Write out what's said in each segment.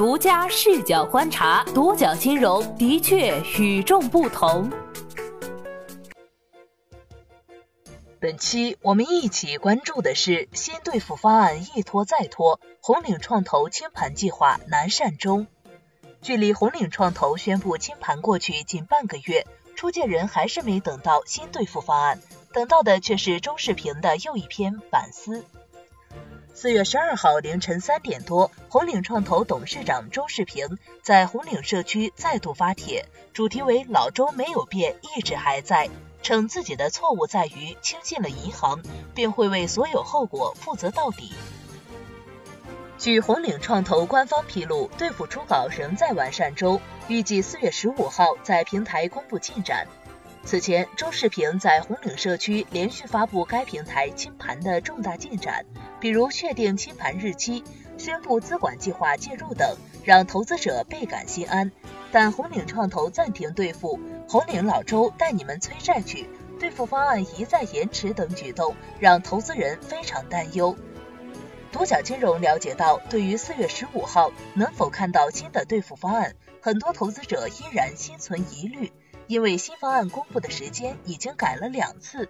独家视角观察，独角金融的确与众不同。本期我们一起关注的是新兑付方案一拖再拖，红岭创投清盘计划难善终。距离红岭创投宣布清盘过去近半个月，出借人还是没等到新兑付方案，等到的却是周世平的又一篇反思。四月十二号凌晨三点多，红岭创投董事长周世平在红岭社区再度发帖，主题为“老周没有变，一直还在”，称自己的错误在于轻信了银行，并会为所有后果负责到底。据红岭创投官方披露，兑付初稿仍在完善中，预计四月十五号在平台公布进展。此前，周世平在红岭社区连续发布该平台清盘的重大进展，比如确定清盘日期、宣布资管计划介入等，让投资者倍感心安。但红岭创投暂停兑付、红岭老周带你们催债去、兑付方案一再延迟等举动，让投资人非常担忧。独角金融了解到，对于四月十五号能否看到新的兑付方案，很多投资者依然心存疑虑。因为新方案公布的时间已经改了两次。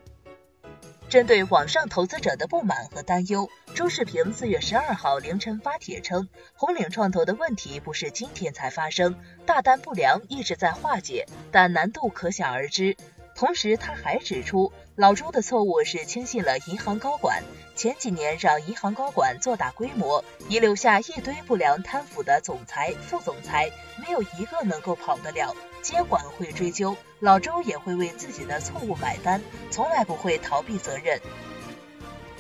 针对网上投资者的不满和担忧，周世平四月十二号凌晨发帖称，红岭创投的问题不是今天才发生，大单不良一直在化解，但难度可想而知。同时，他还指出，老周的错误是轻信了银行高管，前几年让银行高管做大规模，遗留下一堆不良贪腐的总裁、副总裁，没有一个能够跑得了。监管会追究，老周也会为自己的错误买单，从来不会逃避责任。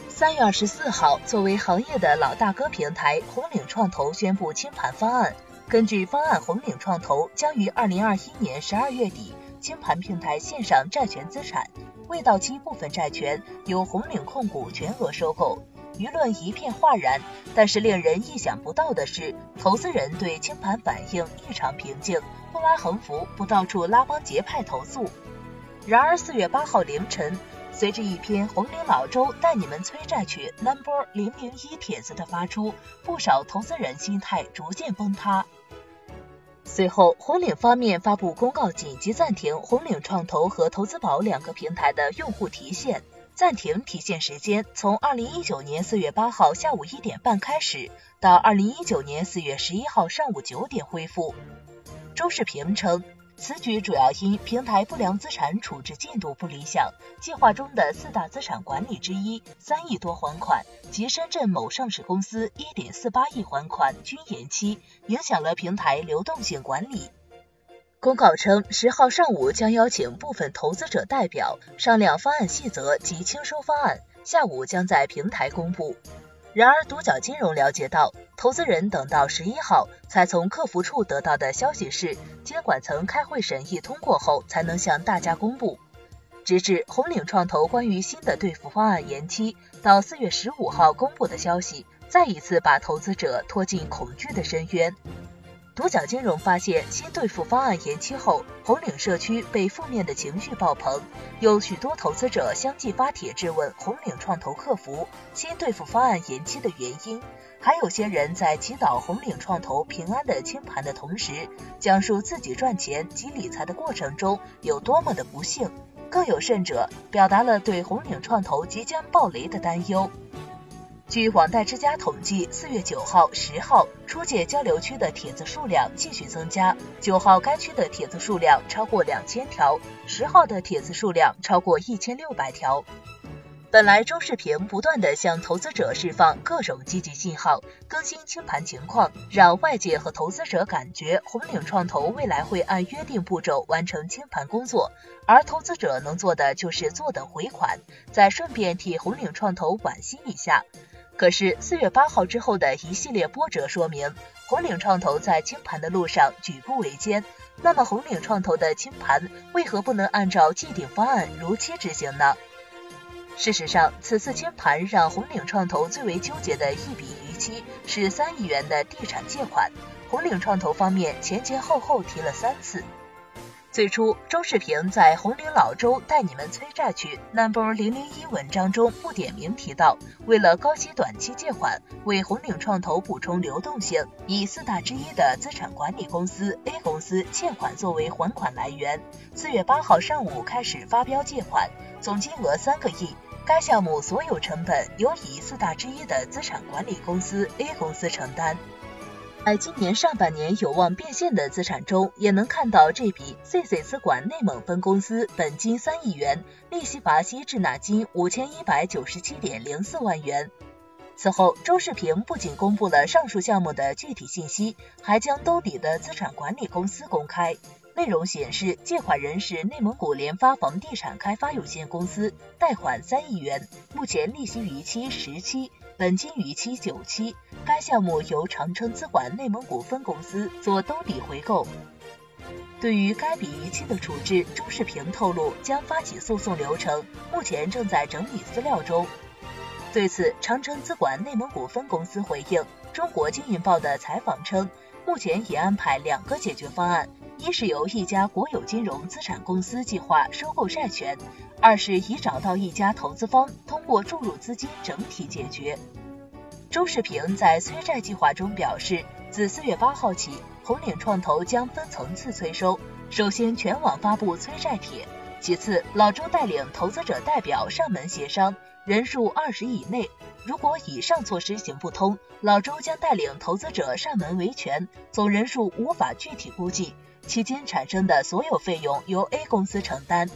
三月二十四号，作为行业的老大哥平台红岭创投宣布清盘方案，根据方案，红岭创投将于二零二一年十二月底。清盘平台线上债权资产未到期部分债权由红岭控股全额收购，舆论一片哗然。但是令人意想不到的是，投资人对清盘反应异常平静，不拉横幅，不到处拉帮结派投诉。然而四月八号凌晨，随着一篇红岭老周带你们催债去 number 零零一帖子的发出，不少投资人心态逐渐崩塌。随后，红岭方面发布公告，紧急暂停红岭创投和投资宝两个平台的用户提现，暂停提现时间从二零一九年四月八号下午一点半开始，到二零一九年四月十一号上午九点恢复。周世平称。此举主要因平台不良资产处置进度不理想，计划中的四大资产管理之一三亿多还款及深圳某上市公司一点四八亿还款均延期，影响了平台流动性管理。公告称，十号上午将邀请部分投资者代表商量方案细则及清收方案，下午将在平台公布。然而，独角金融了解到，投资人等到十一号才从客服处得到的消息是，监管层开会审议通过后才能向大家公布。直至红岭创投关于新的兑付方案延期到四月十五号公布的消息，再一次把投资者拖进恐惧的深渊。独角金融发现，新兑付方案延期后，红岭社区被负面的情绪爆棚，有许多投资者相继发帖质问红岭创投客服新兑付方案延期的原因，还有些人在祈祷红岭创投平安的清盘的同时，讲述自己赚钱及理财的过程中有多么的不幸，更有甚者，表达了对红岭创投即将暴雷的担忧。据网贷之家统计，四月九号、十号出借交流区的帖子数量继续增加。九号该区的帖子数量超过两千条，十号的帖子数量超过一千六百条。本来周世平不断地向投资者释放各种积极信号，更新清盘情况，让外界和投资者感觉红岭创投未来会按约定步骤完成清盘工作，而投资者能做的就是坐等回款，再顺便替红岭创投惋惜一下。可是四月八号之后的一系列波折说明，红岭创投在清盘的路上举步维艰。那么红岭创投的清盘为何不能按照既定方案如期执行呢？事实上，此次清盘让红岭创投最为纠结的一笔逾期是三亿元的地产借款，红岭创投方面前前后后提了三次。最初，周世平在《红岭老周带你们催债去》Number 零零一文章中不点名提到，为了高息短期借款，为红岭创投补充流动性，以四大之一的资产管理公司 A 公司欠款作为还款来源。四月八号上午开始发标借款，总金额三个亿。该项目所有成本由以四大之一的资产管理公司 A 公司承担。在今年上半年有望变现的资产中，也能看到这笔 CC 资管内蒙分公司本金三亿元，利息罚息滞纳金五千一百九十七点零四万元。此后，周世平不仅公布了上述项目的具体信息，还将兜底的资产管理公司公开。内容显示，借款人是内蒙古联发房地产开发有限公司，贷款三亿元，目前利息逾期十期，本金逾期九期。该项目由长城资管内蒙古分公司做兜底回购。对于该笔逾期的处置，周世平透露将发起诉讼流程，目前正在整理资料中。对此，长城资管内蒙古分公司回应中国经营报的采访称，目前已安排两个解决方案。一是由一家国有金融资产公司计划收购债权，二是已找到一家投资方，通过注入资金整体解决。周世平在催债计划中表示，自四月八号起，红岭创投将分层次催收，首先全网发布催债帖，其次老周带领投资者代表上门协商，人数二十以内，如果以上措施行不通，老周将带领投资者上门维权，总人数无法具体估计。期间产生的所有费用由 A 公司承担。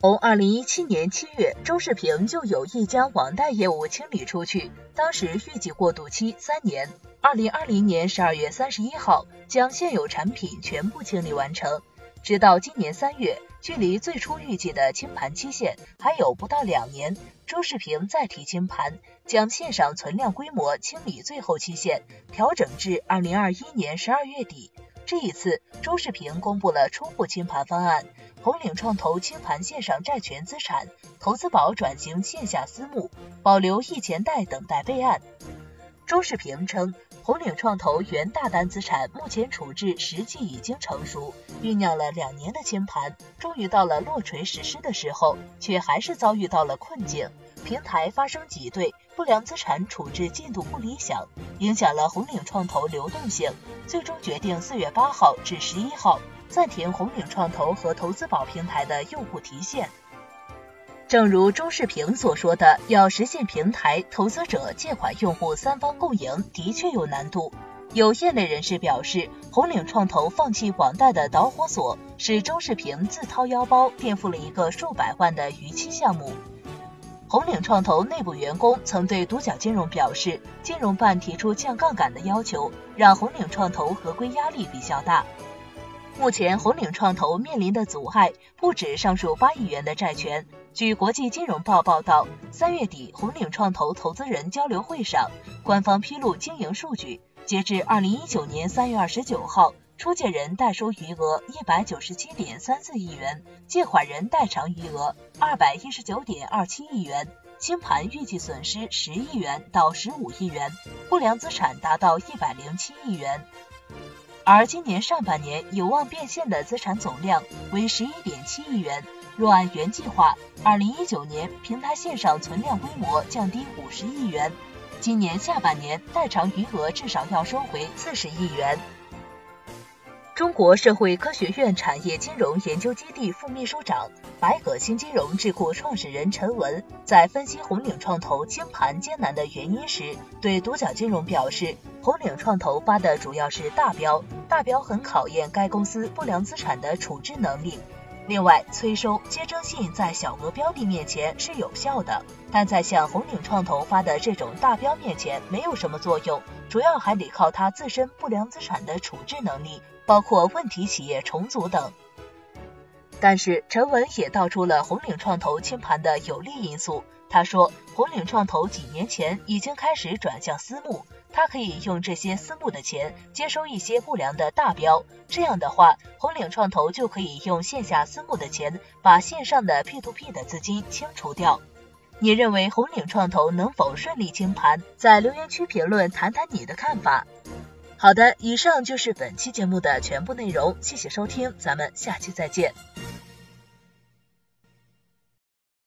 从二零一七年七月，周世平就有意将网贷业务清理出去，当时预计过渡期三年。二零二零年十二月三十一号，将现有产品全部清理完成。直到今年三月，距离最初预计的清盘期限还有不到两年，周世平再提清盘，将线上存量规模清理最后期限调整至二零二一年十二月底。这一次，周世平公布了初步清盘方案：红岭创投清盘线上债权资产，投资宝转型线下私募，保留易钱贷等待备案。周世平称，红岭创投原大单资产目前处置实际已经成熟，酝酿了两年的清盘，终于到了落锤实施的时候，却还是遭遇到了困境。平台发生挤兑，不良资产处置进度不理想，影响了红岭创投流动性，最终决定四月八号至十一号暂停红岭创投和投资宝平台的用户提现。正如周世平所说的，要实现平台、投资者、借款用户三方共赢，的确有难度。有业内人士表示，红岭创投放弃网贷的导火索是周世平自掏腰包垫付了一个数百万的逾期项目。红岭创投内部员工曾对独角金融表示，金融办提出降杠杆的要求，让红岭创投合规压力比较大。目前，红岭创投面临的阻碍不止上述八亿元的债权。据国际金融报报道，三月底红岭创投投资人交流会上，官方披露经营数据，截至二零一九年三月二十九号。出借人代收余额一百九十七点三四亿元，借款人代偿余额二百一十九点二七亿元，清盘预计损失十亿元到十五亿元，不良资产达到一百零七亿元。而今年上半年有望变现的资产总量为十一点七亿元。若按原计划，二零一九年平台线上存量规模降低五十亿元，今年下半年代偿余额至少要收回四十亿元。中国社会科学院产业金融研究基地副秘书长、百葛新金融智库创始人陈文在分析红岭创投清盘艰难的原因时，对独角金融表示，红岭创投发的主要是大标，大标很考验该公司不良资产的处置能力。另外，催收接征信在小额标的面前是有效的，但在像红岭创投发的这种大标面前没有什么作用，主要还得靠它自身不良资产的处置能力。包括问题企业重组等，但是陈文也道出了红岭创投清盘的有利因素。他说，红岭创投几年前已经开始转向私募，他可以用这些私募的钱接收一些不良的大标，这样的话，红岭创投就可以用线下私募的钱把线上的 P to P 的资金清除掉。你认为红岭创投能否顺利清盘？在留言区评论谈谈你的看法。好的，以上就是本期节目的全部内容，谢谢收听，咱们下期再见。